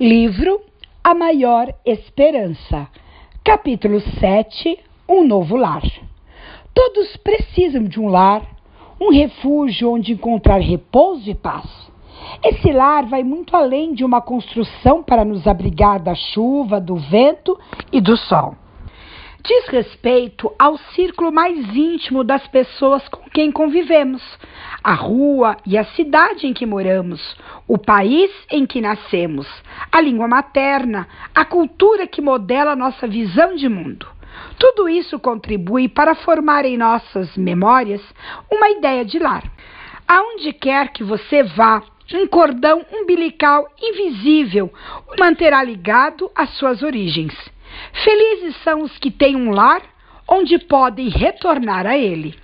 Livro A Maior Esperança, capítulo 7 Um Novo Lar. Todos precisam de um lar, um refúgio onde encontrar repouso e paz. Esse lar vai muito além de uma construção para nos abrigar da chuva, do vento e do sol diz respeito ao círculo mais íntimo das pessoas com quem convivemos, a rua e a cidade em que moramos, o país em que nascemos, a língua materna, a cultura que modela nossa visão de mundo. Tudo isso contribui para formar em nossas memórias uma ideia de lar. Aonde quer que você vá, um cordão umbilical invisível o manterá ligado às suas origens. Felizes são os que têm um lar onde podem retornar a ele.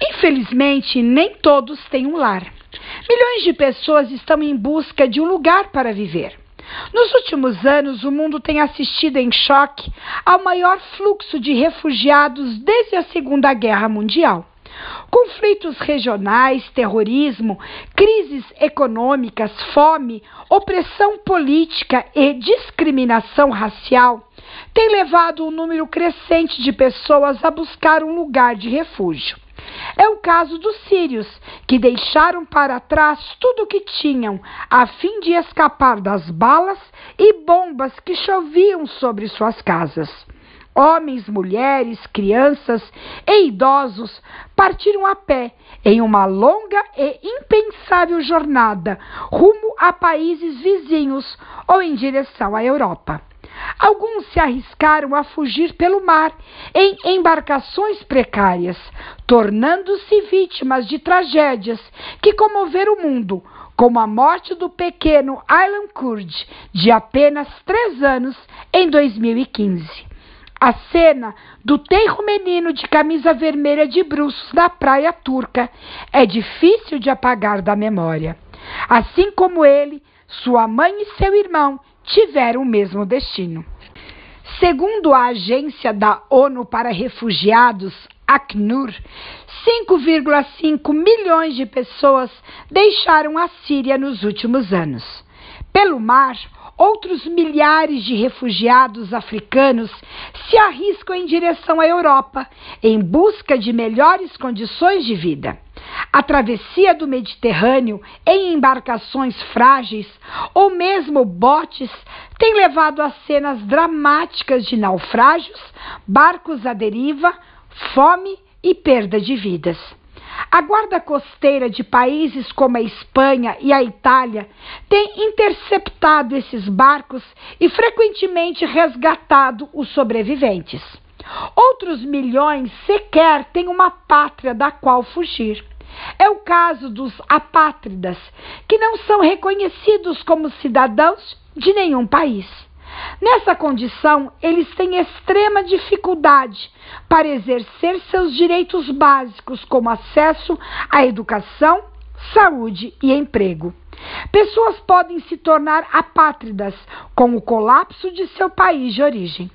Infelizmente, nem todos têm um lar. Milhões de pessoas estão em busca de um lugar para viver. Nos últimos anos, o mundo tem assistido em choque ao maior fluxo de refugiados desde a Segunda Guerra Mundial. Conflitos regionais, terrorismo, crises econômicas, fome, opressão política e discriminação racial têm levado um número crescente de pessoas a buscar um lugar de refúgio. É o caso dos sírios, que deixaram para trás tudo o que tinham, a fim de escapar das balas e bombas que choviam sobre suas casas. Homens, mulheres, crianças e idosos partiram a pé em uma longa e impensável jornada rumo a países vizinhos ou em direção à Europa. Alguns se arriscaram a fugir pelo mar em embarcações precárias, tornando-se vítimas de tragédias que comoveram o mundo, como a morte do pequeno Aylan Kurd, de apenas três anos, em 2015. A cena do tenro menino de camisa vermelha de bruços na praia turca é difícil de apagar da memória. Assim como ele, sua mãe e seu irmão tiveram o mesmo destino. Segundo a agência da ONU para Refugiados, Acnur, 5,5 milhões de pessoas deixaram a Síria nos últimos anos. Pelo mar, outros milhares de refugiados africanos se arriscam em direção à Europa em busca de melhores condições de vida. A travessia do Mediterrâneo em embarcações frágeis ou mesmo botes tem levado a cenas dramáticas de naufrágios, barcos à deriva, fome e perda de vidas. A guarda costeira de países como a Espanha e a Itália tem interceptado esses barcos e frequentemente resgatado os sobreviventes. Outros milhões sequer têm uma pátria da qual fugir. É o caso dos apátridas, que não são reconhecidos como cidadãos de nenhum país. Nessa condição, eles têm extrema dificuldade para exercer seus direitos básicos, como acesso à educação, saúde e emprego. Pessoas podem se tornar apátridas com o colapso de seu país de origem.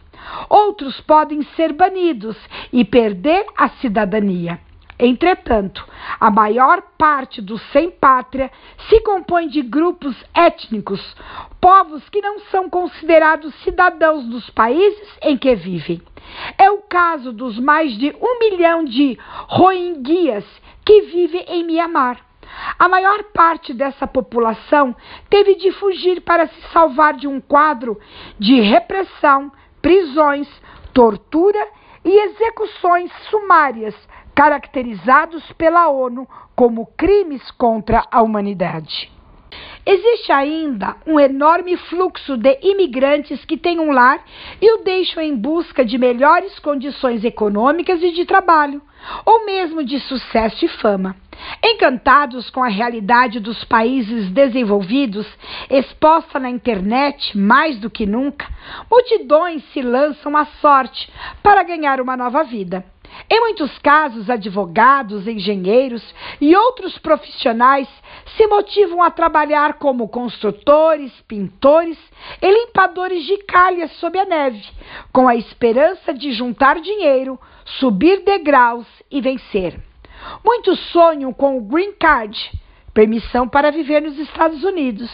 Outros podem ser banidos e perder a cidadania. Entretanto, a maior parte dos sem-pátria se compõe de grupos étnicos, povos que não são considerados cidadãos dos países em que vivem. É o caso dos mais de um milhão de rohingyas que vivem em Mianmar. A maior parte dessa população teve de fugir para se salvar de um quadro de repressão, prisões, tortura e execuções sumárias caracterizados pela ONU como crimes contra a humanidade. Existe ainda um enorme fluxo de imigrantes que têm um lar e o deixam em busca de melhores condições econômicas e de trabalho, ou mesmo de sucesso e fama. Encantados com a realidade dos países desenvolvidos, exposta na internet mais do que nunca, multidões se lançam à sorte para ganhar uma nova vida. Em muitos casos, advogados, engenheiros e outros profissionais se motivam a trabalhar como construtores, pintores e limpadores de calhas sob a neve, com a esperança de juntar dinheiro, subir degraus e vencer. Muitos sonham com o Green Card, permissão para viver nos Estados Unidos,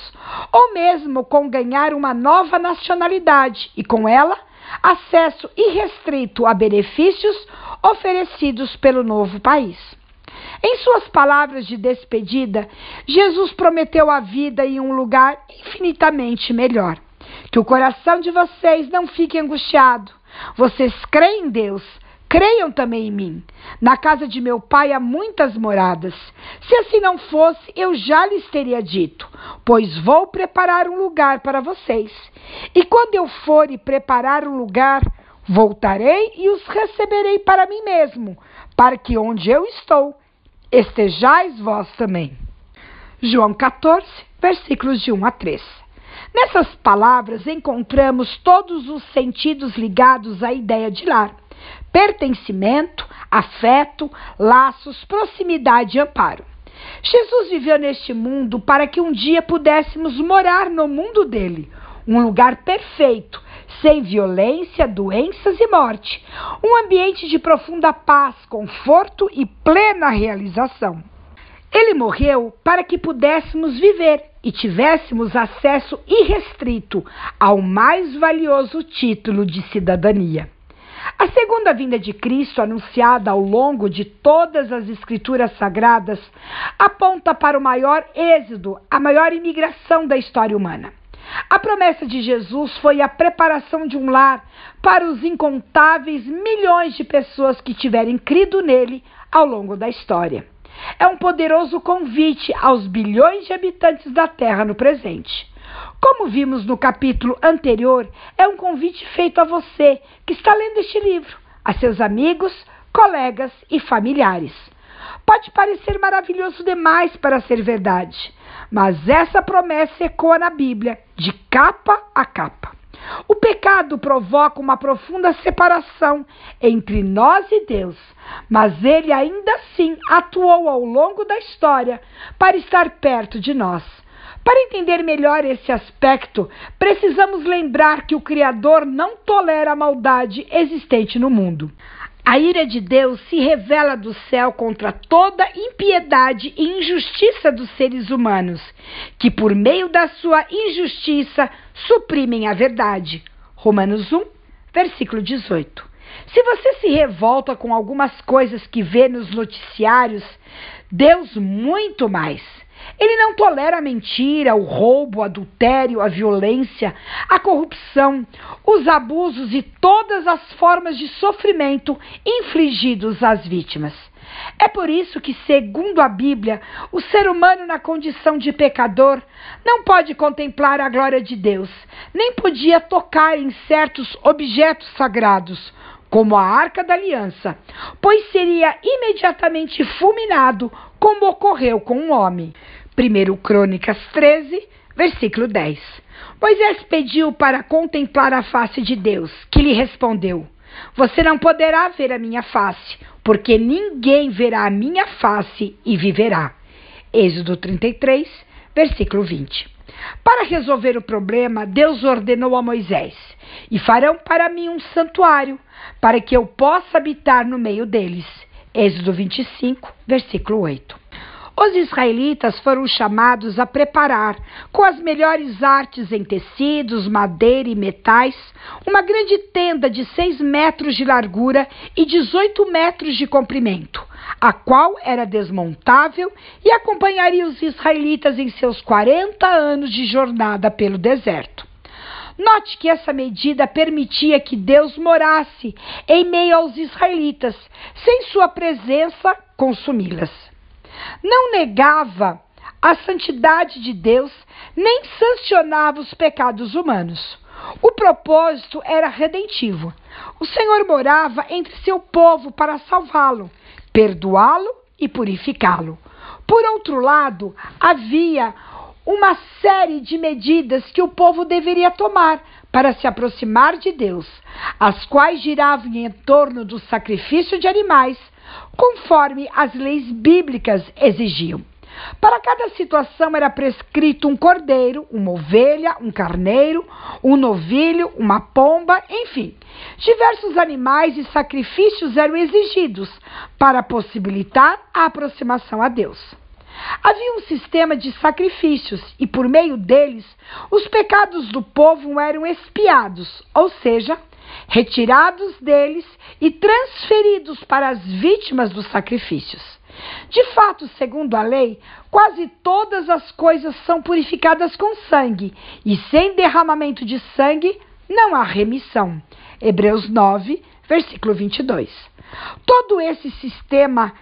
ou mesmo com ganhar uma nova nacionalidade e, com ela, acesso irrestrito a benefícios oferecidos pelo novo país. Em suas palavras de despedida, Jesus prometeu a vida em um lugar infinitamente melhor. Que o coração de vocês não fique angustiado. Vocês creem em Deus, creiam também em mim. Na casa de meu pai há muitas moradas. Se assim não fosse, eu já lhes teria dito, pois vou preparar um lugar para vocês. E quando eu for e preparar um lugar, voltarei e os receberei para mim mesmo, para que onde eu estou, estejais vós também. João 14, versículos de 1 a 3. Nessas palavras encontramos todos os sentidos ligados à ideia de lar: pertencimento, afeto, laços, proximidade e amparo. Jesus viveu neste mundo para que um dia pudéssemos morar no mundo dele, um lugar perfeito, sem violência, doenças e morte, um ambiente de profunda paz, conforto e plena realização. Ele morreu para que pudéssemos viver e tivéssemos acesso irrestrito ao mais valioso título de cidadania. A segunda vinda de Cristo, anunciada ao longo de todas as Escrituras Sagradas, aponta para o maior êxodo, a maior imigração da história humana. A promessa de Jesus foi a preparação de um lar para os incontáveis milhões de pessoas que tiverem crido nele ao longo da história. É um poderoso convite aos bilhões de habitantes da Terra no presente. Como vimos no capítulo anterior, é um convite feito a você que está lendo este livro, a seus amigos, colegas e familiares. Pode parecer maravilhoso demais para ser verdade, mas essa promessa ecoa na Bíblia, de capa a capa. O pecado provoca uma profunda separação entre nós e Deus, mas ele ainda assim atuou ao longo da história para estar perto de nós. Para entender melhor esse aspecto, precisamos lembrar que o Criador não tolera a maldade existente no mundo. A ira de Deus se revela do céu contra toda impiedade e injustiça dos seres humanos, que por meio da sua injustiça suprimem a verdade. Romanos 1, versículo 18. Se você se revolta com algumas coisas que vê nos noticiários, Deus muito mais. Ele não tolera a mentira, o roubo, o adultério, a violência, a corrupção, os abusos e todas as formas de sofrimento infligidos às vítimas. É por isso que, segundo a Bíblia, o ser humano na condição de pecador não pode contemplar a glória de Deus, nem podia tocar em certos objetos sagrados, como a arca da aliança, pois seria imediatamente fulminado, como ocorreu com um homem. 1 Crônicas 13, versículo 10. Moisés pediu para contemplar a face de Deus, que lhe respondeu: Você não poderá ver a minha face, porque ninguém verá a minha face e viverá. Êxodo 33, versículo 20. Para resolver o problema, Deus ordenou a Moisés: E farão para mim um santuário, para que eu possa habitar no meio deles. Êxodo 25, versículo 8. Os israelitas foram chamados a preparar, com as melhores artes em tecidos, madeira e metais, uma grande tenda de 6 metros de largura e 18 metros de comprimento, a qual era desmontável e acompanharia os israelitas em seus 40 anos de jornada pelo deserto. Note que essa medida permitia que Deus morasse em meio aos israelitas, sem sua presença consumi-las não negava a santidade de Deus, nem sancionava os pecados humanos. O propósito era redentivo. O Senhor morava entre seu povo para salvá-lo, perdoá-lo e purificá-lo. Por outro lado, havia uma série de medidas que o povo deveria tomar para se aproximar de Deus, as quais giravam em torno do sacrifício de animais, conforme as leis bíblicas exigiam. Para cada situação era prescrito um cordeiro, uma ovelha, um carneiro, um novilho, uma pomba, enfim. Diversos animais e sacrifícios eram exigidos para possibilitar a aproximação a Deus. Havia um sistema de sacrifícios e, por meio deles, os pecados do povo eram expiados, ou seja, retirados deles e transferidos para as vítimas dos sacrifícios. De fato, segundo a lei, quase todas as coisas são purificadas com sangue, e sem derramamento de sangue não há remissão. Hebreus 9, versículo 22. Todo esse sistema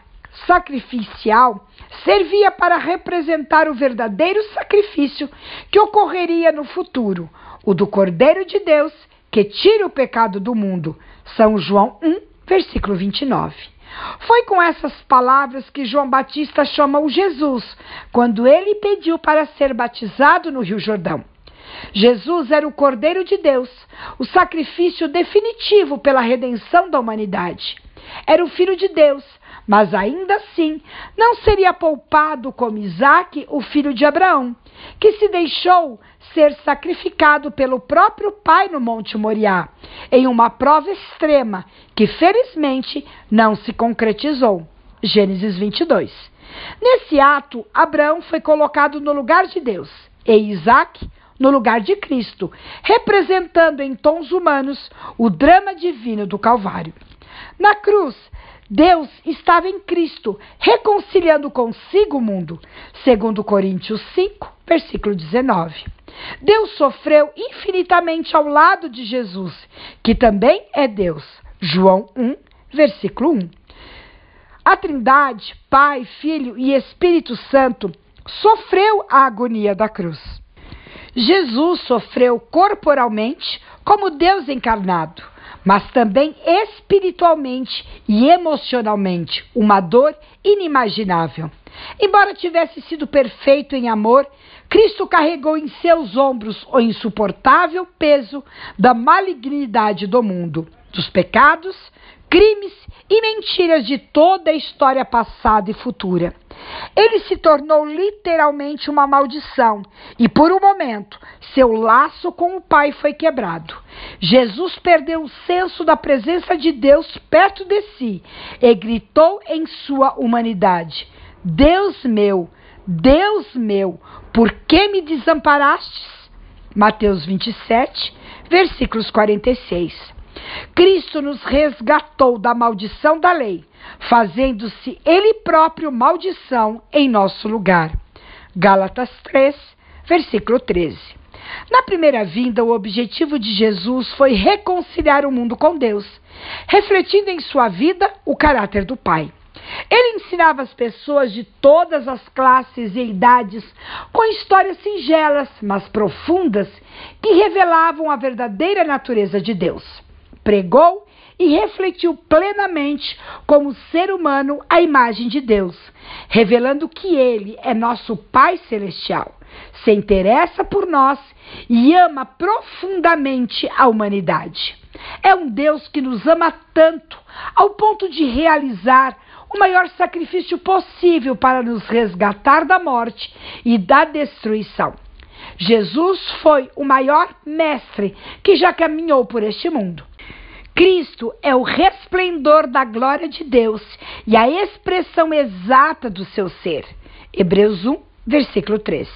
sacrificial servia para representar o verdadeiro sacrifício que ocorreria no futuro, o do Cordeiro de Deus que tira o pecado do mundo. São João 1, versículo 29. Foi com essas palavras que João Batista chamou Jesus, quando ele pediu para ser batizado no Rio Jordão. Jesus era o Cordeiro de Deus, o sacrifício definitivo pela redenção da humanidade. Era o Filho de Deus, mas ainda assim não seria poupado como Isaac, o filho de Abraão, que se deixou ser sacrificado pelo próprio pai no Monte Moriá, em uma prova extrema que felizmente não se concretizou. Gênesis 22. Nesse ato, Abraão foi colocado no lugar de Deus e Isaac no lugar de Cristo, representando em tons humanos o drama divino do Calvário. Na cruz, Deus estava em Cristo, reconciliando consigo o mundo, segundo Coríntios 5, versículo 19. Deus sofreu infinitamente ao lado de Jesus, que também é Deus. João 1, versículo 1. A Trindade, Pai, Filho e Espírito Santo, sofreu a agonia da cruz. Jesus sofreu corporalmente como Deus encarnado mas também espiritualmente e emocionalmente, uma dor inimaginável. Embora tivesse sido perfeito em amor, Cristo carregou em seus ombros o insuportável peso da malignidade do mundo, dos pecados, crimes e mentiras de toda a história passada e futura. Ele se tornou literalmente uma maldição e, por um momento, seu laço com o Pai foi quebrado. Jesus perdeu o senso da presença de Deus perto de si e gritou em sua humanidade: Deus meu, Deus meu, por que me desamparastes? Mateus 27, versículos 46. Cristo nos resgatou da maldição da lei, fazendo-se Ele próprio maldição em nosso lugar. Gálatas 3, versículo 13. Na primeira vinda, o objetivo de Jesus foi reconciliar o mundo com Deus, refletindo em sua vida o caráter do Pai. Ele ensinava as pessoas de todas as classes e idades com histórias singelas, mas profundas, que revelavam a verdadeira natureza de Deus pregou e refletiu plenamente como ser humano a imagem de Deus, revelando que ele é nosso Pai celestial, se interessa por nós e ama profundamente a humanidade. É um Deus que nos ama tanto ao ponto de realizar o maior sacrifício possível para nos resgatar da morte e da destruição. Jesus foi o maior mestre que já caminhou por este mundo. Cristo é o resplendor da glória de Deus e a expressão exata do seu ser. Hebreus 1, versículo 3.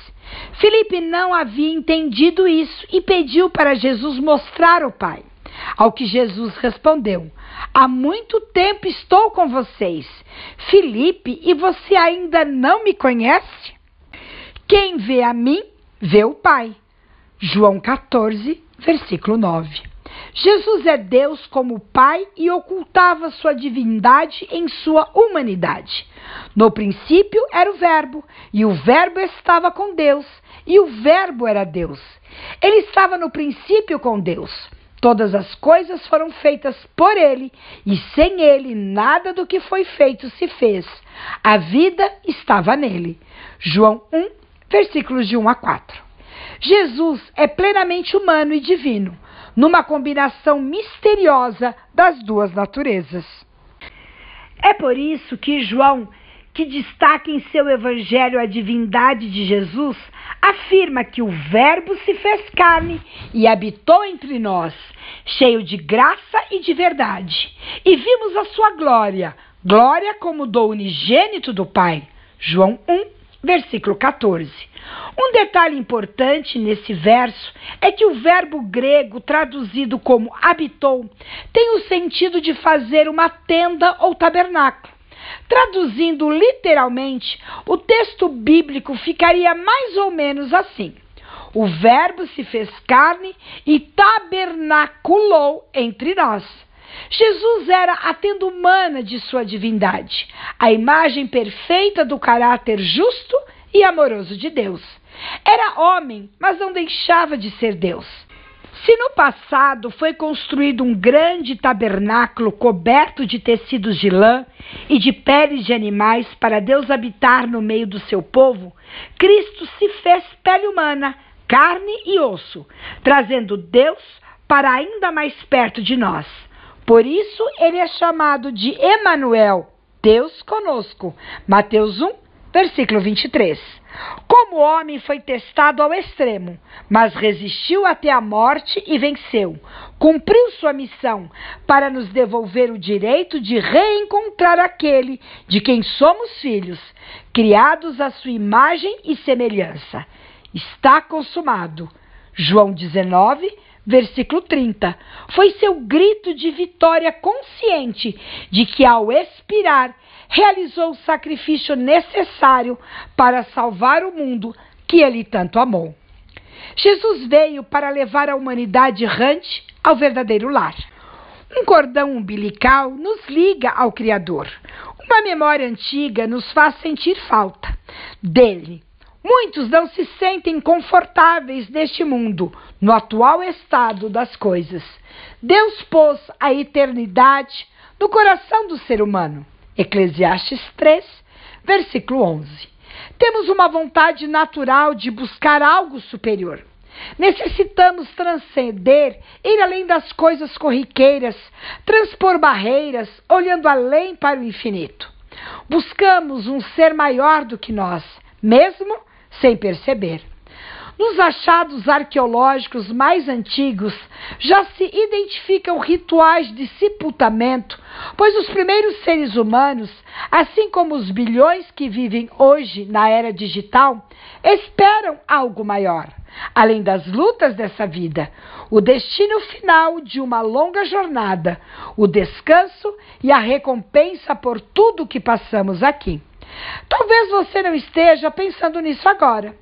Filipe não havia entendido isso e pediu para Jesus mostrar o Pai. Ao que Jesus respondeu: Há muito tempo estou com vocês, Filipe, e você ainda não me conhece? Quem vê a mim, vê o Pai. João 14, versículo 9. Jesus é Deus como Pai e ocultava sua divindade em sua humanidade. No princípio era o Verbo, e o Verbo estava com Deus, e o Verbo era Deus. Ele estava no princípio com Deus. Todas as coisas foram feitas por ele, e sem ele nada do que foi feito se fez. A vida estava nele. João 1, versículos de 1 a 4. Jesus é plenamente humano e divino numa combinação misteriosa das duas naturezas. É por isso que João, que destaca em seu evangelho a divindade de Jesus, afirma que o Verbo se fez carne e habitou entre nós, cheio de graça e de verdade, e vimos a sua glória, glória como do unigênito do Pai. João 1, versículo 14. Um detalhe importante nesse verso é que o verbo grego traduzido como habitou tem o sentido de fazer uma tenda ou tabernáculo. Traduzindo literalmente, o texto bíblico ficaria mais ou menos assim: O Verbo se fez carne e tabernaculou entre nós. Jesus era a tenda humana de sua divindade, a imagem perfeita do caráter justo e amoroso de Deus. Era homem, mas não deixava de ser Deus. Se no passado foi construído um grande tabernáculo coberto de tecidos de lã e de peles de animais para Deus habitar no meio do seu povo, Cristo se fez pele humana, carne e osso, trazendo Deus para ainda mais perto de nós. Por isso ele é chamado de Emanuel, Deus conosco. Mateus 1, versículo 23. Como homem foi testado ao extremo, mas resistiu até a morte e venceu. Cumpriu sua missão para nos devolver o direito de reencontrar aquele de quem somos filhos, criados à sua imagem e semelhança. Está consumado. João 19, versículo 30. Foi seu grito de vitória consciente de que, ao expirar, realizou o sacrifício necessário para salvar o mundo que ele tanto amou. Jesus veio para levar a humanidade errante ao verdadeiro lar. Um cordão umbilical nos liga ao Criador. Uma memória antiga nos faz sentir falta dele. Muitos não se sentem confortáveis neste mundo, no atual estado das coisas. Deus pôs a eternidade no coração do ser humano. Eclesiastes 3, versículo 11. Temos uma vontade natural de buscar algo superior. Necessitamos transcender, ir além das coisas corriqueiras, transpor barreiras, olhando além para o infinito. Buscamos um ser maior do que nós, mesmo sem perceber. Nos achados arqueológicos mais antigos já se identificam rituais de sepultamento, pois os primeiros seres humanos, assim como os bilhões que vivem hoje na era digital, esperam algo maior, além das lutas dessa vida, o destino final de uma longa jornada, o descanso e a recompensa por tudo que passamos aqui. Talvez você não esteja pensando nisso agora.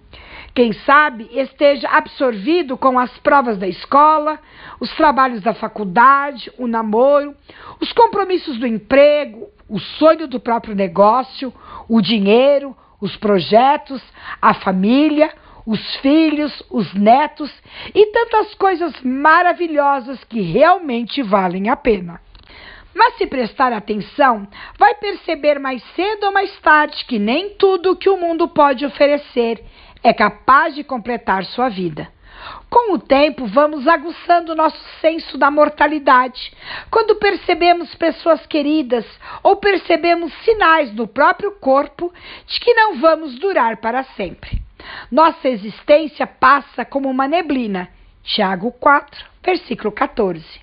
Quem sabe esteja absorvido com as provas da escola, os trabalhos da faculdade, o namoro, os compromissos do emprego, o sonho do próprio negócio, o dinheiro, os projetos, a família, os filhos, os netos e tantas coisas maravilhosas que realmente valem a pena. Mas se prestar atenção, vai perceber mais cedo ou mais tarde que nem tudo que o mundo pode oferecer é capaz de completar sua vida. Com o tempo, vamos aguçando nosso senso da mortalidade. Quando percebemos pessoas queridas ou percebemos sinais no próprio corpo de que não vamos durar para sempre. Nossa existência passa como uma neblina. Tiago 4, versículo 14.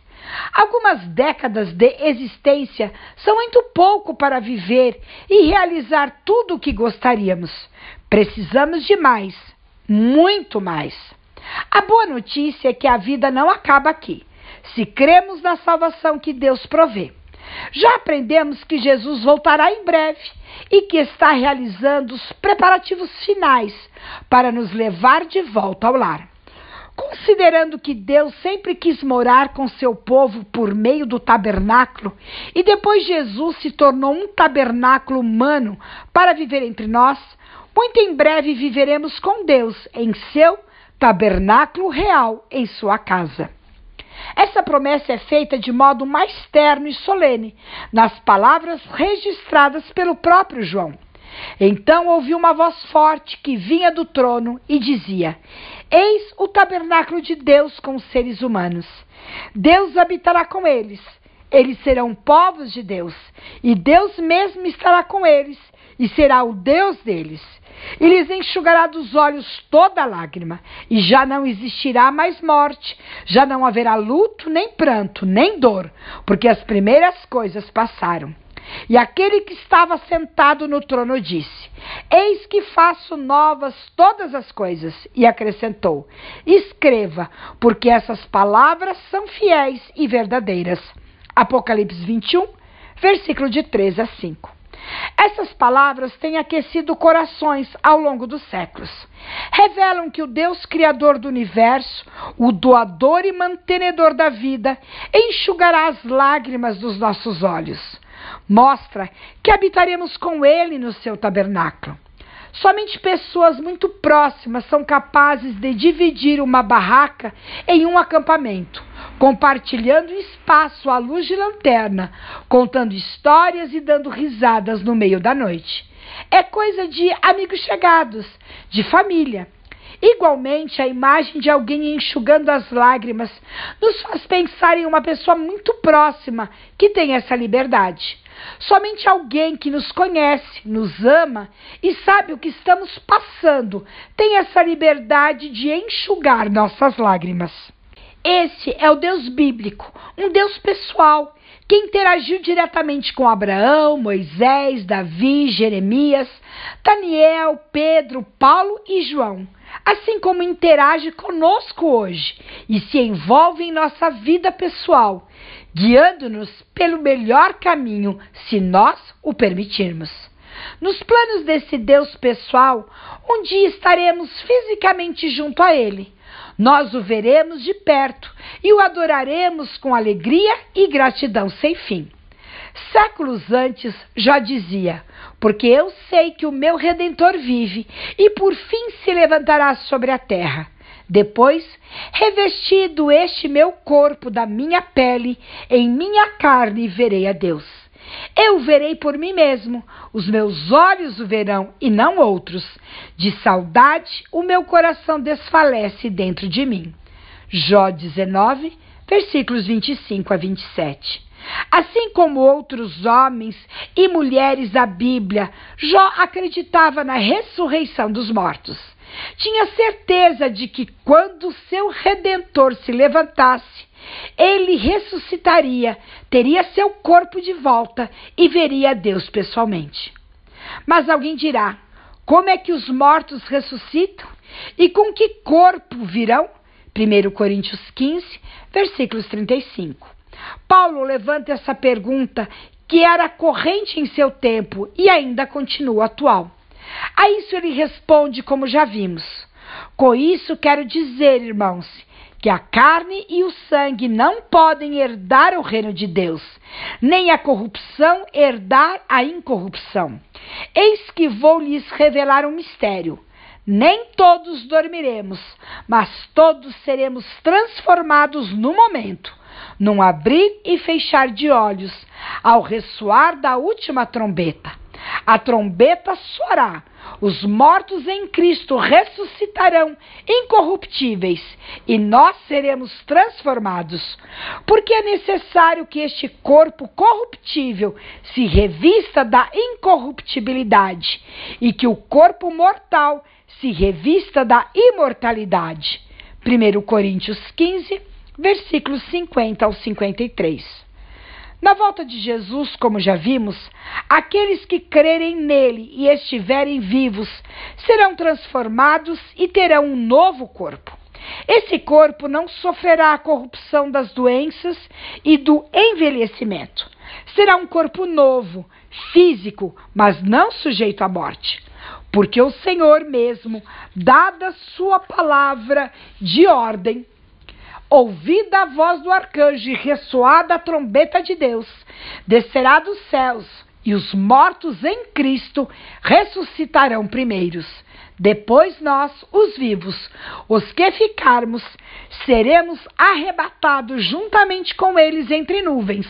Algumas décadas de existência são muito pouco para viver e realizar tudo o que gostaríamos. Precisamos de mais, muito mais. A boa notícia é que a vida não acaba aqui, se cremos na salvação que Deus provê. Já aprendemos que Jesus voltará em breve e que está realizando os preparativos finais para nos levar de volta ao lar. Considerando que Deus sempre quis morar com seu povo por meio do tabernáculo e depois Jesus se tornou um tabernáculo humano para viver entre nós, muito em breve viveremos com Deus em seu tabernáculo real em sua casa. Essa promessa é feita de modo mais terno e solene, nas palavras registradas pelo próprio João. Então ouvi uma voz forte que vinha do trono e dizia: Eis o tabernáculo de Deus com os seres humanos. Deus habitará com eles. Eles serão povos de Deus, e Deus mesmo estará com eles, e será o Deus deles. E lhes enxugará dos olhos toda lágrima, e já não existirá mais morte, já não haverá luto, nem pranto, nem dor, porque as primeiras coisas passaram. E aquele que estava sentado no trono disse: Eis que faço novas todas as coisas. E acrescentou: Escreva, porque essas palavras são fiéis e verdadeiras. Apocalipse 21, versículo de 3 a 5. Essas palavras têm aquecido corações ao longo dos séculos. Revelam que o Deus Criador do universo, o doador e mantenedor da vida, enxugará as lágrimas dos nossos olhos. Mostra que habitaremos com Ele no seu tabernáculo. Somente pessoas muito próximas são capazes de dividir uma barraca em um acampamento compartilhando espaço à luz de lanterna, contando histórias e dando risadas no meio da noite. É coisa de amigos chegados, de família. Igualmente, a imagem de alguém enxugando as lágrimas nos faz pensar em uma pessoa muito próxima que tem essa liberdade. Somente alguém que nos conhece, nos ama e sabe o que estamos passando tem essa liberdade de enxugar nossas lágrimas. Esse é o Deus bíblico, um Deus pessoal, que interagiu diretamente com Abraão, Moisés, Davi, Jeremias, Daniel, Pedro, Paulo e João, assim como interage conosco hoje e se envolve em nossa vida pessoal, guiando-nos pelo melhor caminho, se nós o permitirmos. Nos planos desse Deus pessoal, um dia estaremos fisicamente junto a Ele nós o veremos de perto e o adoraremos com alegria e gratidão sem fim. Séculos antes já dizia: Porque eu sei que o meu redentor vive e por fim se levantará sobre a terra. Depois, revestido este meu corpo da minha pele, em minha carne verei a Deus. Eu verei por mim mesmo, os meus olhos o verão e não outros. De saudade, o meu coração desfalece dentro de mim. Jó 19, versículos 25 a 27. Assim como outros homens e mulheres da Bíblia, Jó acreditava na ressurreição dos mortos. Tinha certeza de que quando seu redentor se levantasse, ele ressuscitaria, teria seu corpo de volta e veria Deus pessoalmente. Mas alguém dirá: como é que os mortos ressuscitam? E com que corpo virão? 1 Coríntios 15, versículos 35. Paulo levanta essa pergunta que era corrente em seu tempo e ainda continua atual. A isso ele responde como já vimos. Com isso quero dizer, irmãos, que a carne e o sangue não podem herdar o reino de Deus, nem a corrupção herdar a incorrupção. Eis que vou lhes revelar um mistério. Nem todos dormiremos, mas todos seremos transformados no momento, num abrir e fechar de olhos, ao ressoar da última trombeta. A trombeta soará, os mortos em Cristo ressuscitarão incorruptíveis e nós seremos transformados. Porque é necessário que este corpo corruptível se revista da incorruptibilidade e que o corpo mortal se revista da imortalidade. 1 Coríntios 15, versículos 50 ao 53. Na volta de Jesus, como já vimos, aqueles que crerem nele e estiverem vivos serão transformados e terão um novo corpo. Esse corpo não sofrerá a corrupção das doenças e do envelhecimento. Será um corpo novo, físico, mas não sujeito à morte. Porque o Senhor mesmo, dada sua palavra de ordem, ouvida a voz do arcanjo e ressoada a trombeta de Deus, descerá dos céus e os mortos em Cristo ressuscitarão primeiros. Depois nós, os vivos, os que ficarmos, seremos arrebatados juntamente com eles entre nuvens,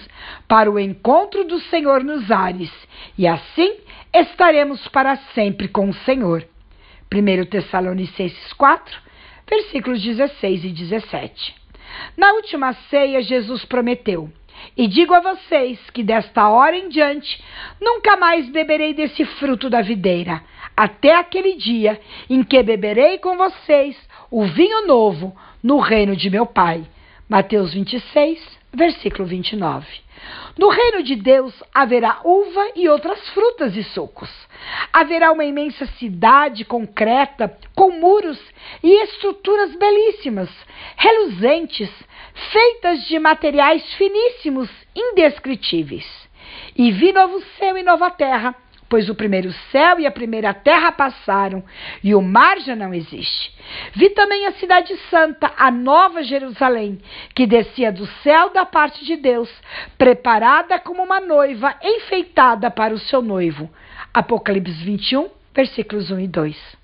para o encontro do Senhor nos ares, e assim estaremos para sempre com o Senhor. 1 Tessalonicenses 4, versículos 16 e 17. Na última ceia, Jesus prometeu: E digo a vocês que desta hora em diante nunca mais beberei desse fruto da videira, até aquele dia em que beberei com vocês o vinho novo no reino de meu Pai. Mateus 26, versículo 29. No reino de Deus haverá uva e outras frutas e sucos. Haverá uma imensa cidade concreta, com muros e estruturas belíssimas, reluzentes, feitas de materiais finíssimos, indescritíveis. E vi novo céu e nova terra pois o primeiro céu e a primeira terra passaram e o mar já não existe. Vi também a cidade santa, a nova Jerusalém, que descia do céu da parte de Deus, preparada como uma noiva enfeitada para o seu noivo. Apocalipse 21, versículos 1 e 2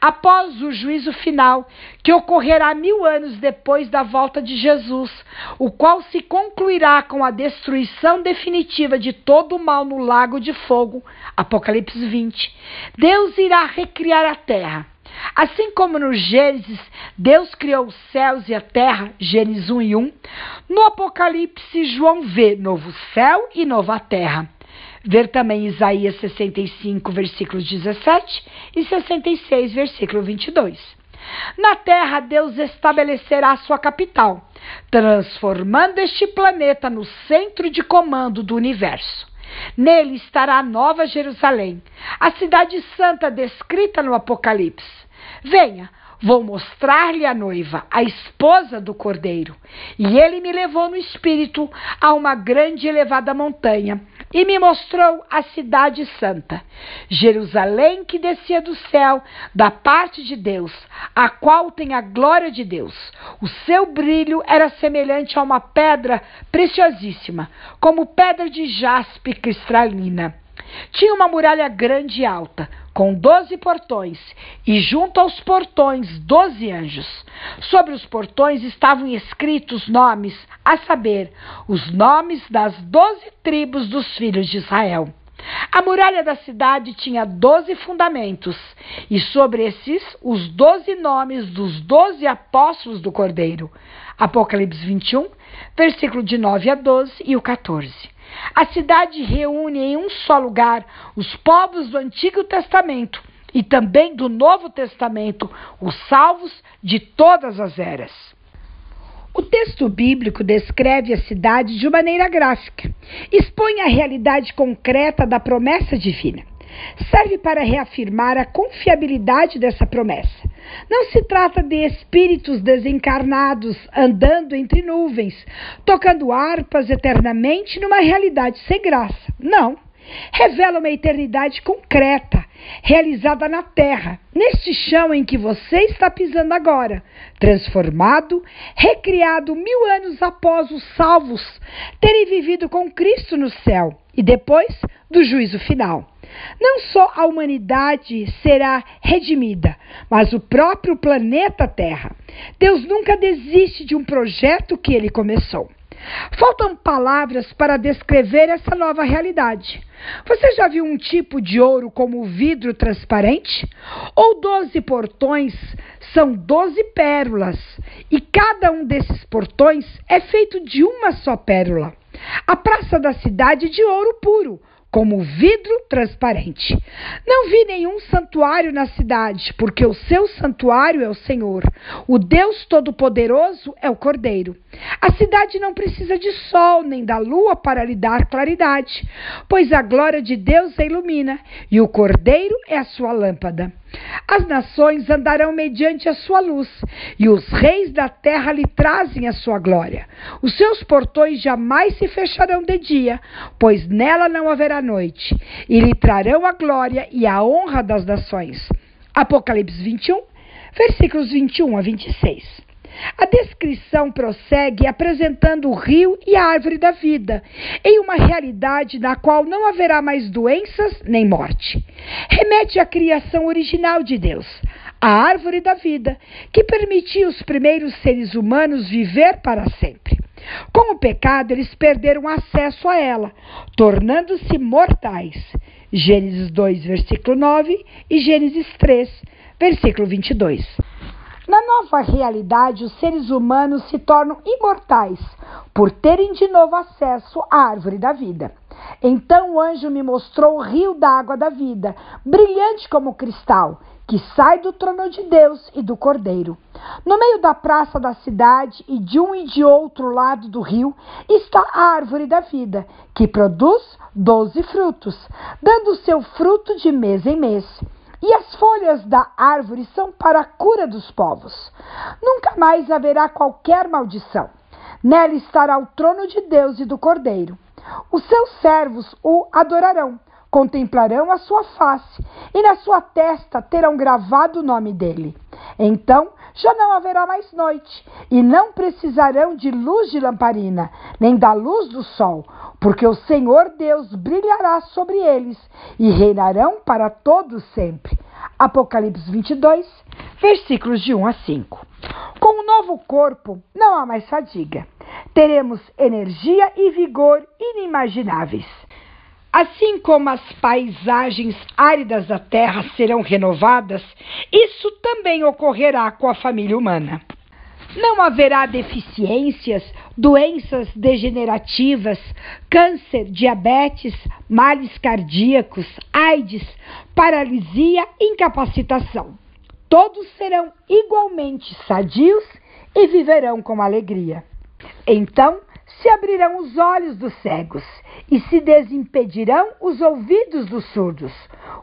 após o juízo final, que ocorrerá mil anos depois da volta de Jesus, o qual se concluirá com a destruição definitiva de todo o mal no lago de fogo, Apocalipse 20, Deus irá recriar a terra. Assim como no Gênesis, Deus criou os céus e a terra, Gênesis 1 e 1, no Apocalipse, João vê novo céu e nova terra. Ver também Isaías 65, versículos 17 e 66, versículo 22. Na terra, Deus estabelecerá sua capital, transformando este planeta no centro de comando do universo. Nele estará a Nova Jerusalém, a cidade santa descrita no Apocalipse. Venha, Vou mostrar-lhe a noiva, a esposa do cordeiro. E ele me levou no espírito a uma grande e elevada montanha e me mostrou a cidade santa, Jerusalém que descia do céu, da parte de Deus, a qual tem a glória de Deus. O seu brilho era semelhante a uma pedra preciosíssima, como pedra de jaspe cristalina. Tinha uma muralha grande e alta, com doze portões, e junto aos portões doze anjos. Sobre os portões estavam escritos nomes, a saber, os nomes das doze tribos dos filhos de Israel. A muralha da cidade tinha doze fundamentos, e sobre esses os doze nomes dos doze apóstolos do Cordeiro. Apocalipse 21, versículo de 9 a 12 e o 14. A cidade reúne em um só lugar os povos do Antigo Testamento e também do Novo Testamento, os salvos de todas as eras. O texto bíblico descreve a cidade de maneira gráfica, expõe a realidade concreta da promessa divina. Serve para reafirmar a confiabilidade dessa promessa. Não se trata de espíritos desencarnados andando entre nuvens, tocando harpas eternamente numa realidade sem graça. Não. Revela uma eternidade concreta, realizada na terra, neste chão em que você está pisando agora, transformado, recriado mil anos após os salvos terem vivido com Cristo no céu e depois do juízo final. Não só a humanidade será redimida, mas o próprio planeta Terra. Deus nunca desiste de um projeto que ele começou. Faltam palavras para descrever essa nova realidade. Você já viu um tipo de ouro como vidro transparente? Ou doze portões são doze pérolas, e cada um desses portões é feito de uma só pérola. A praça da cidade é de ouro puro, como vidro transparente. Não vi nenhum santuário na cidade, porque o seu santuário é o Senhor. O Deus Todo-Poderoso é o Cordeiro. A cidade não precisa de sol nem da lua para lhe dar claridade, pois a glória de Deus a ilumina e o Cordeiro é a sua lâmpada. As nações andarão mediante a sua luz, e os reis da terra lhe trazem a sua glória. Os seus portões jamais se fecharão de dia, pois nela não haverá noite, e lhe trarão a glória e a honra das nações. Apocalipse 21, versículos 21 a 26. A descrição prossegue apresentando o rio e a árvore da vida, em uma realidade na qual não haverá mais doenças nem morte. Remete à criação original de Deus, a árvore da vida, que permitia os primeiros seres humanos viver para sempre. Com o pecado, eles perderam acesso a ela, tornando-se mortais. Gênesis 2, versículo 9 e Gênesis 3, versículo 22. Na nova realidade, os seres humanos se tornam imortais por terem de novo acesso à árvore da vida. Então o anjo me mostrou o rio da água da vida, brilhante como cristal, que sai do trono de Deus e do Cordeiro. No meio da praça da cidade e de um e de outro lado do rio está a árvore da vida, que produz doze frutos, dando seu fruto de mês em mês. E as folhas da árvore são para a cura dos povos. Nunca mais haverá qualquer maldição. Nela estará o trono de Deus e do Cordeiro. Os seus servos o adorarão contemplarão a sua face, e na sua testa terão gravado o nome dele. Então já não haverá mais noite, e não precisarão de luz de lamparina, nem da luz do sol, porque o Senhor Deus brilhará sobre eles, e reinarão para todos sempre. Apocalipse 22, versículos de 1 a 5. Com o novo corpo, não há mais fadiga. Teremos energia e vigor inimagináveis. Assim como as paisagens áridas da Terra serão renovadas, isso também ocorrerá com a família humana. Não haverá deficiências, doenças degenerativas, câncer, diabetes, males cardíacos, AIDS, paralisia, incapacitação. Todos serão igualmente sadios e viverão com alegria. Então se abrirão os olhos dos cegos e se desimpedirão os ouvidos dos surdos.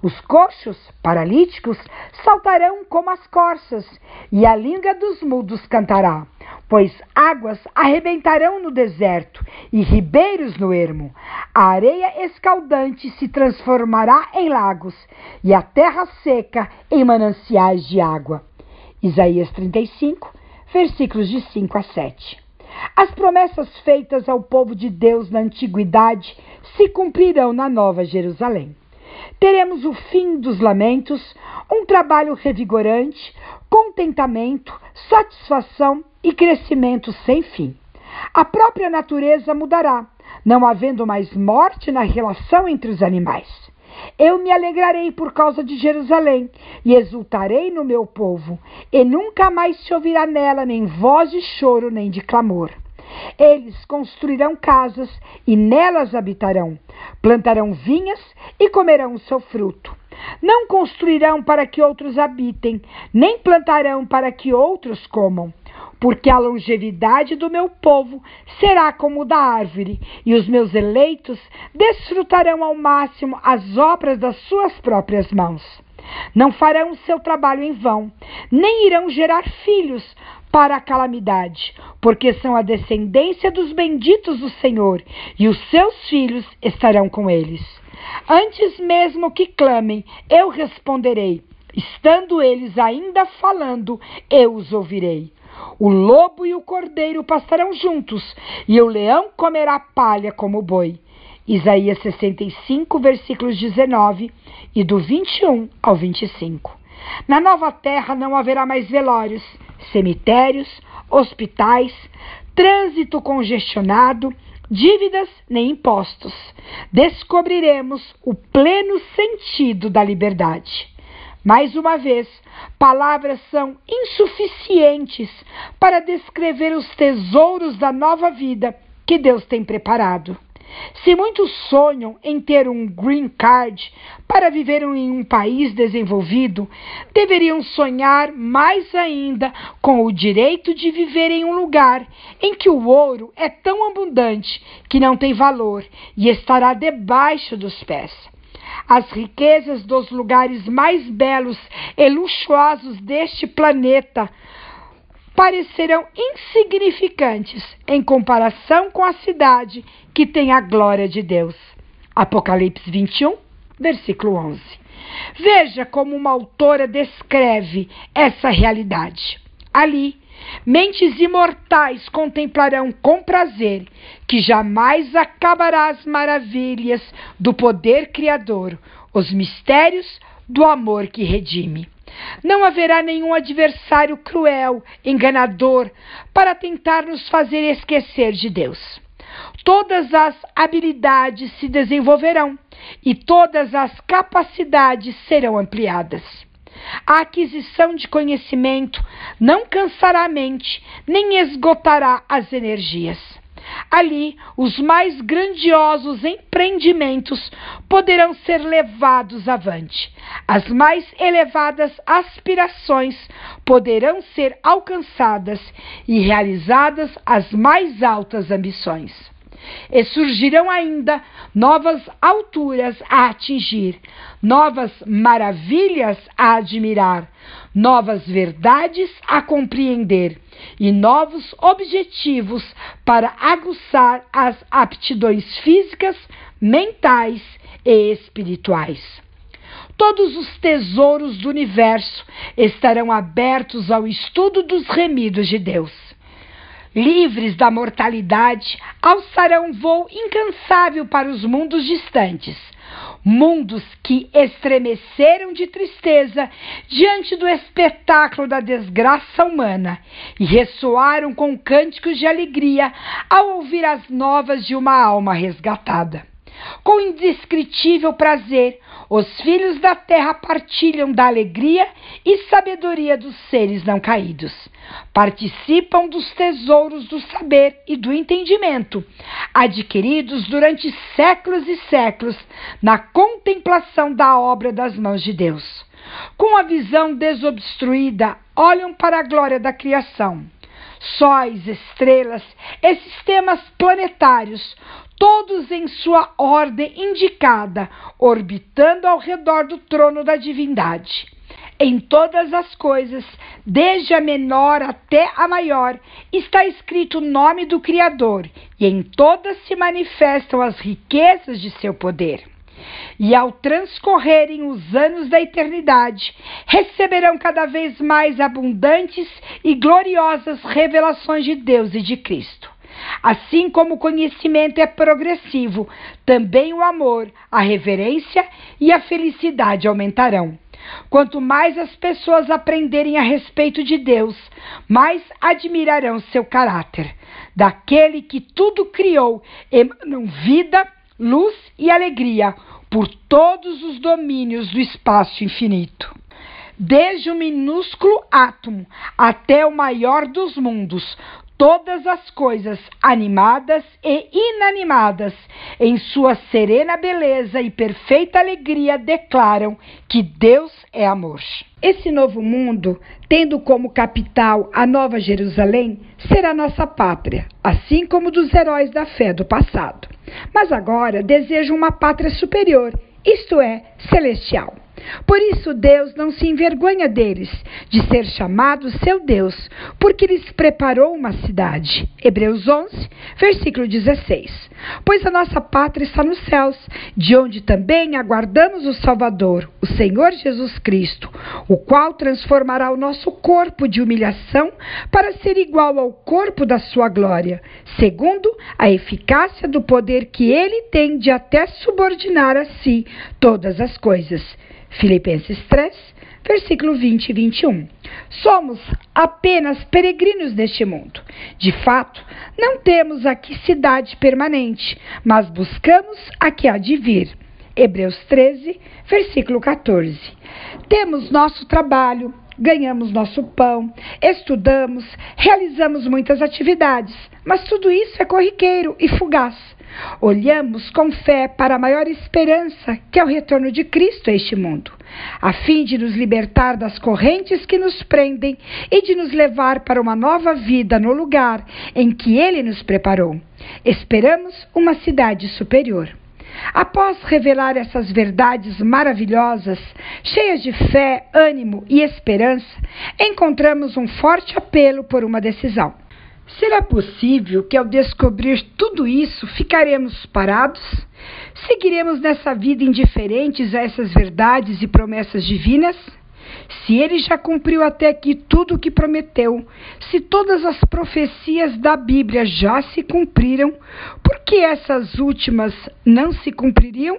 Os coxos, paralíticos, saltarão como as corças, e a língua dos mudos cantará. Pois águas arrebentarão no deserto e ribeiros no ermo. A areia escaldante se transformará em lagos, e a terra seca em mananciais de água. Isaías 35, versículos de 5 a 7. As promessas feitas ao povo de Deus na antiguidade se cumprirão na Nova Jerusalém. Teremos o fim dos lamentos, um trabalho revigorante, contentamento, satisfação e crescimento sem fim. A própria natureza mudará, não havendo mais morte na relação entre os animais. Eu me alegrarei por causa de Jerusalém e exultarei no meu povo, e nunca mais se ouvirá nela nem voz de choro nem de clamor. Eles construirão casas e nelas habitarão, plantarão vinhas e comerão o seu fruto. Não construirão para que outros habitem, nem plantarão para que outros comam porque a longevidade do meu povo será como da árvore, e os meus eleitos desfrutarão ao máximo as obras das suas próprias mãos. Não farão o seu trabalho em vão, nem irão gerar filhos para a calamidade, porque são a descendência dos benditos do Senhor, e os seus filhos estarão com eles. Antes mesmo que clamem, eu responderei. Estando eles ainda falando, eu os ouvirei. O lobo e o cordeiro pastarão juntos, e o leão comerá palha como boi. Isaías 65, versículos 19 e do 21 ao 25. Na nova terra não haverá mais velórios, cemitérios, hospitais, trânsito congestionado, dívidas nem impostos. Descobriremos o pleno sentido da liberdade. Mais uma vez, palavras são insuficientes para descrever os tesouros da nova vida que Deus tem preparado. Se muitos sonham em ter um green card para viver em um país desenvolvido, deveriam sonhar mais ainda com o direito de viver em um lugar em que o ouro é tão abundante que não tem valor e estará debaixo dos pés. As riquezas dos lugares mais belos e luxuosos deste planeta parecerão insignificantes em comparação com a cidade que tem a glória de Deus. Apocalipse 21, versículo 11. Veja como uma autora descreve essa realidade. Ali, Mentes imortais contemplarão com prazer que jamais acabará as maravilhas do poder criador, os mistérios do amor que redime. Não haverá nenhum adversário cruel, enganador, para tentar nos fazer esquecer de Deus. Todas as habilidades se desenvolverão e todas as capacidades serão ampliadas. A aquisição de conhecimento não cansará a mente, nem esgotará as energias. Ali, os mais grandiosos empreendimentos poderão ser levados avante. As mais elevadas aspirações poderão ser alcançadas e realizadas as mais altas ambições. E surgirão ainda novas alturas a atingir, novas maravilhas a admirar, novas verdades a compreender e novos objetivos para aguçar as aptidões físicas, mentais e espirituais. Todos os tesouros do universo estarão abertos ao estudo dos remidos de Deus. Livres da mortalidade, alçarão voo incansável para os mundos distantes mundos que estremeceram de tristeza diante do espetáculo da desgraça humana e ressoaram com cânticos de alegria ao ouvir as novas de uma alma resgatada. Com indescritível prazer, os filhos da terra partilham da alegria e sabedoria dos seres não caídos. Participam dos tesouros do saber e do entendimento, adquiridos durante séculos e séculos na contemplação da obra das mãos de Deus. Com a visão desobstruída, olham para a glória da criação sóis, estrelas e sistemas planetários, todos em sua ordem indicada, orbitando ao redor do trono da divindade. Em todas as coisas, desde a menor até a maior, está escrito o nome do Criador, e em todas se manifestam as riquezas de seu poder. E ao transcorrerem os anos da eternidade, receberão cada vez mais abundantes e gloriosas revelações de Deus e de Cristo. Assim como o conhecimento é progressivo, também o amor, a reverência e a felicidade aumentarão. Quanto mais as pessoas aprenderem a respeito de Deus, mais admirarão seu caráter. Daquele que tudo criou, emanam vida, luz e alegria por todos os domínios do espaço infinito. Desde o minúsculo átomo até o maior dos mundos, todas as coisas, animadas e inanimadas, em sua serena beleza e perfeita alegria, declaram que Deus é amor. Esse novo mundo, tendo como capital a Nova Jerusalém, será nossa pátria, assim como dos heróis da fé do passado. Mas agora desejam uma pátria superior, isto é, celestial. Por isso Deus não se envergonha deles, de ser chamado seu Deus, porque lhes preparou uma cidade. Hebreus 11, versículo 16. Pois a nossa pátria está nos céus, de onde também aguardamos o Salvador, o Senhor Jesus Cristo, o qual transformará o nosso corpo de humilhação para ser igual ao corpo da sua glória, segundo a eficácia do poder que ele tem de até subordinar a si todas as coisas Filipenses 3, versículo 20 e 21. Somos apenas peregrinos neste mundo. De fato, não temos aqui cidade permanente, mas buscamos a que há de vir. Hebreus 13, versículo 14. Temos nosso trabalho, ganhamos nosso pão, estudamos, realizamos muitas atividades, mas tudo isso é corriqueiro e fugaz. Olhamos com fé para a maior esperança, que é o retorno de Cristo a este mundo, a fim de nos libertar das correntes que nos prendem e de nos levar para uma nova vida no lugar em que Ele nos preparou. Esperamos uma cidade superior. Após revelar essas verdades maravilhosas, cheias de fé, ânimo e esperança, encontramos um forte apelo por uma decisão. Será possível que, ao descobrir tudo isso, ficaremos parados? Seguiremos nessa vida indiferentes a essas verdades e promessas divinas? Se ele já cumpriu até aqui tudo o que prometeu, se todas as profecias da Bíblia já se cumpriram, por que essas últimas não se cumpririam?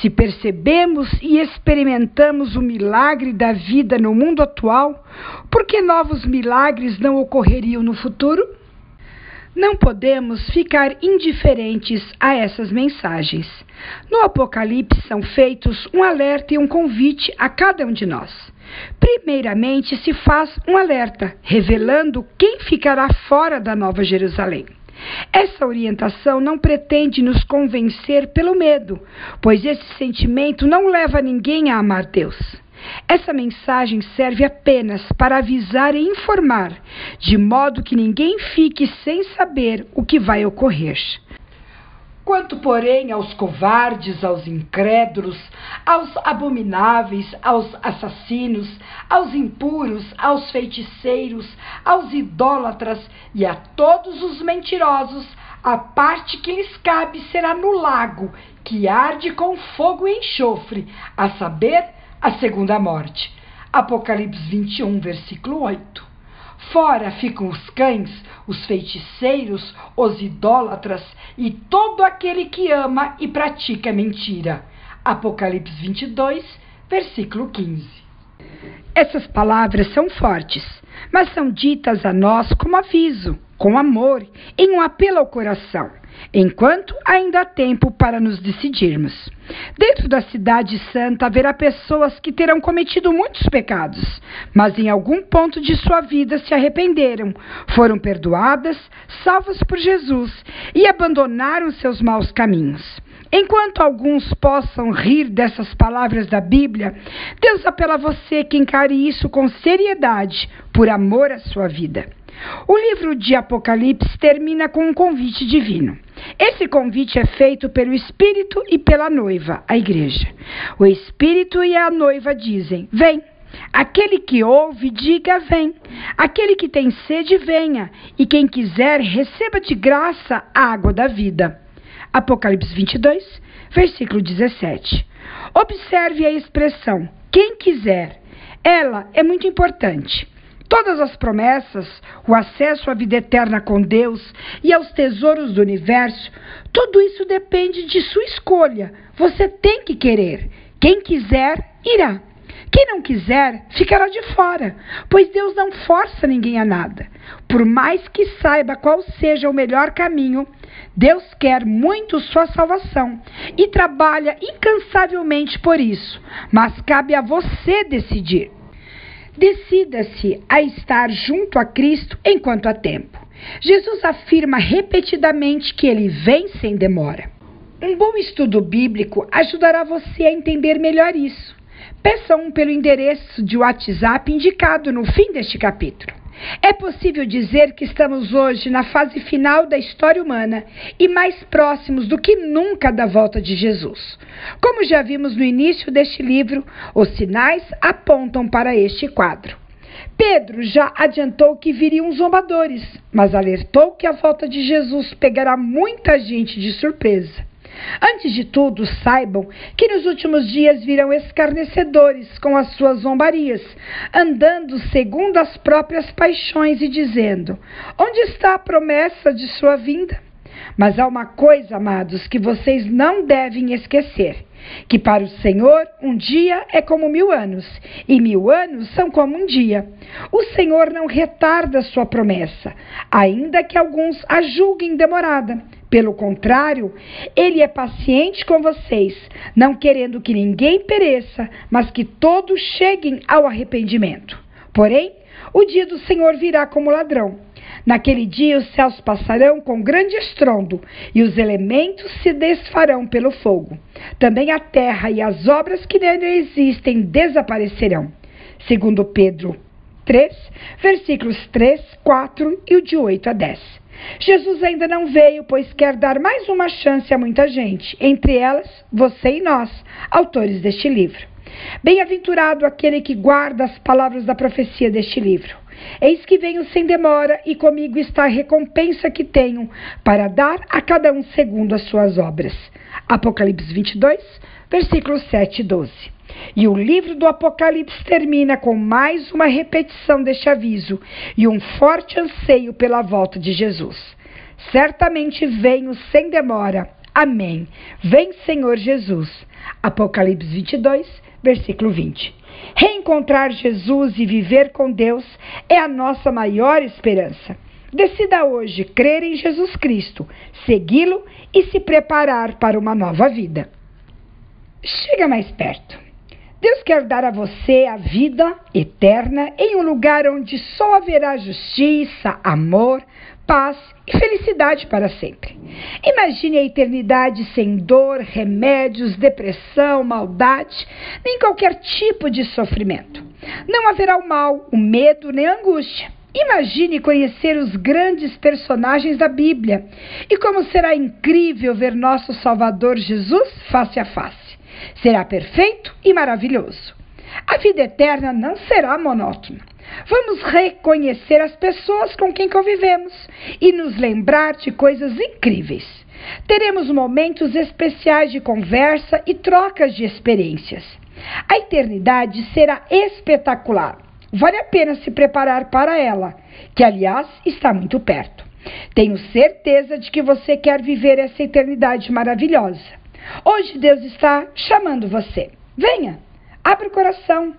Se percebemos e experimentamos o milagre da vida no mundo atual, por que novos milagres não ocorreriam no futuro? Não podemos ficar indiferentes a essas mensagens. No Apocalipse são feitos um alerta e um convite a cada um de nós. Primeiramente, se faz um alerta, revelando quem ficará fora da Nova Jerusalém. Essa orientação não pretende nos convencer pelo medo, pois esse sentimento não leva ninguém a amar Deus. Essa mensagem serve apenas para avisar e informar, de modo que ninguém fique sem saber o que vai ocorrer. Quanto, porém, aos covardes, aos incrédulos, aos abomináveis, aos assassinos, aos impuros, aos feiticeiros, aos idólatras e a todos os mentirosos, a parte que lhes cabe será no lago, que arde com fogo e enxofre, a saber, a segunda morte. Apocalipse 21, versículo 8. Fora ficam os cães, os feiticeiros, os idólatras e todo aquele que ama e pratica mentira. Apocalipse 22, versículo 15. Essas palavras são fortes, mas são ditas a nós como aviso, com amor, em um apelo ao coração enquanto ainda há tempo para nos decidirmos. Dentro da Cidade Santa haverá pessoas que terão cometido muitos pecados, mas em algum ponto de sua vida se arrependeram, foram perdoadas, salvas por Jesus e abandonaram seus maus caminhos. Enquanto alguns possam rir dessas palavras da Bíblia, Deus apela a você que encare isso com seriedade, por amor à sua vida. O livro de Apocalipse termina com um convite divino. Esse convite é feito pelo Espírito e pela noiva, a igreja. O Espírito e a noiva dizem: Vem. Aquele que ouve, diga: Vem. Aquele que tem sede, venha. E quem quiser, receba de graça a água da vida. Apocalipse 22, versículo 17. Observe a expressão: quem quiser. Ela é muito importante. Todas as promessas, o acesso à vida eterna com Deus e aos tesouros do universo, tudo isso depende de sua escolha. Você tem que querer. Quem quiser, irá. Quem não quiser, ficará de fora, pois Deus não força ninguém a nada. Por mais que saiba qual seja o melhor caminho, Deus quer muito sua salvação e trabalha incansavelmente por isso, mas cabe a você decidir. Decida-se a estar junto a Cristo enquanto há tempo. Jesus afirma repetidamente que ele vem sem demora. Um bom estudo bíblico ajudará você a entender melhor isso. Peça um pelo endereço de WhatsApp indicado no fim deste capítulo. É possível dizer que estamos hoje na fase final da história humana e mais próximos do que nunca da volta de Jesus. Como já vimos no início deste livro, os sinais apontam para este quadro. Pedro já adiantou que viriam zombadores, mas alertou que a volta de Jesus pegará muita gente de surpresa. Antes de tudo, saibam que nos últimos dias virão escarnecedores com as suas zombarias, andando segundo as próprias paixões e dizendo: Onde está a promessa de sua vinda? Mas há uma coisa, amados, que vocês não devem esquecer: que para o Senhor um dia é como mil anos, e mil anos são como um dia. O Senhor não retarda sua promessa, ainda que alguns a julguem demorada. Pelo contrário, ele é paciente com vocês, não querendo que ninguém pereça, mas que todos cheguem ao arrependimento. Porém, o dia do Senhor virá como ladrão. Naquele dia os céus passarão com grande estrondo, e os elementos se desfarão pelo fogo. Também a terra e as obras que nele existem desaparecerão. Segundo Pedro 3, versículos 3, 4 e o de 8 a 10. Jesus ainda não veio, pois quer dar mais uma chance a muita gente, entre elas você e nós, autores deste livro. Bem-aventurado aquele que guarda as palavras da profecia deste livro. Eis que venho sem demora, e comigo está a recompensa que tenho para dar a cada um segundo as suas obras. Apocalipse 22, versículos 7 e 12. E o livro do Apocalipse termina com mais uma repetição deste aviso e um forte anseio pela volta de Jesus. Certamente venho sem demora. Amém. Vem, Senhor Jesus. Apocalipse 22, versículo 20. Reencontrar Jesus e viver com Deus é a nossa maior esperança. Decida hoje crer em Jesus Cristo, segui-lo e se preparar para uma nova vida. Chega mais perto. Deus quer dar a você a vida eterna em um lugar onde só haverá justiça, amor, paz e felicidade para sempre. Imagine a eternidade sem dor, remédios, depressão, maldade, nem qualquer tipo de sofrimento. Não haverá o mal, o medo nem a angústia. Imagine conhecer os grandes personagens da Bíblia e como será incrível ver nosso Salvador Jesus face a face. Será perfeito e maravilhoso. A vida eterna não será monótona. Vamos reconhecer as pessoas com quem convivemos e nos lembrar de coisas incríveis. Teremos momentos especiais de conversa e trocas de experiências. A eternidade será espetacular. Vale a pena se preparar para ela, que aliás está muito perto. Tenho certeza de que você quer viver essa eternidade maravilhosa. Hoje Deus está chamando você. Venha, abra o coração,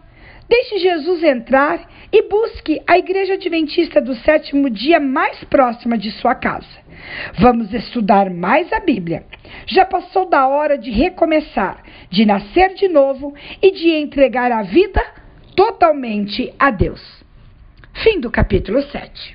deixe Jesus entrar e busque a Igreja Adventista do sétimo dia mais próxima de sua casa. Vamos estudar mais a Bíblia. Já passou da hora de recomeçar, de nascer de novo e de entregar a vida totalmente a Deus. Fim do capítulo 7.